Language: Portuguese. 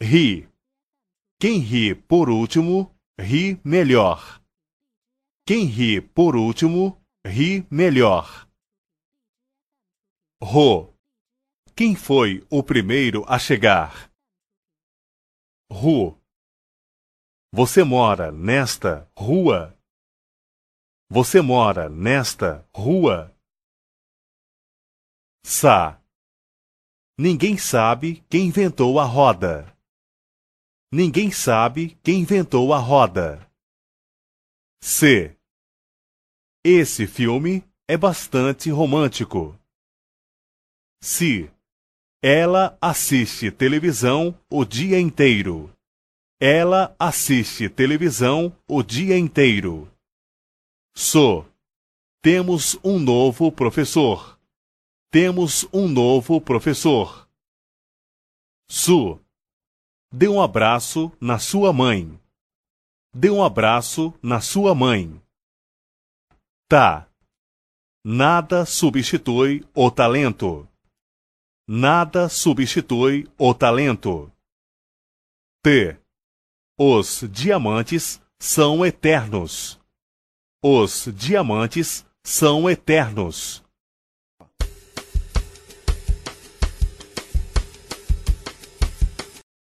Ri. Quem ri por último, ri melhor. Quem ri por último, ri melhor. Ro. Quem foi o primeiro a chegar? Ru. Você mora nesta rua? Você mora nesta rua? Sa. Ninguém sabe quem inventou a roda. Ninguém sabe quem inventou a roda. C. Esse filme é bastante romântico. Se. Ela assiste televisão o dia inteiro. Ela assiste televisão o dia inteiro. So. Temos um novo professor. Temos um novo professor. Su. Dê um abraço na sua mãe. Dê um abraço na sua mãe. Tá. Nada substitui o talento. Nada substitui o talento. T. Os diamantes são eternos. Os diamantes são eternos.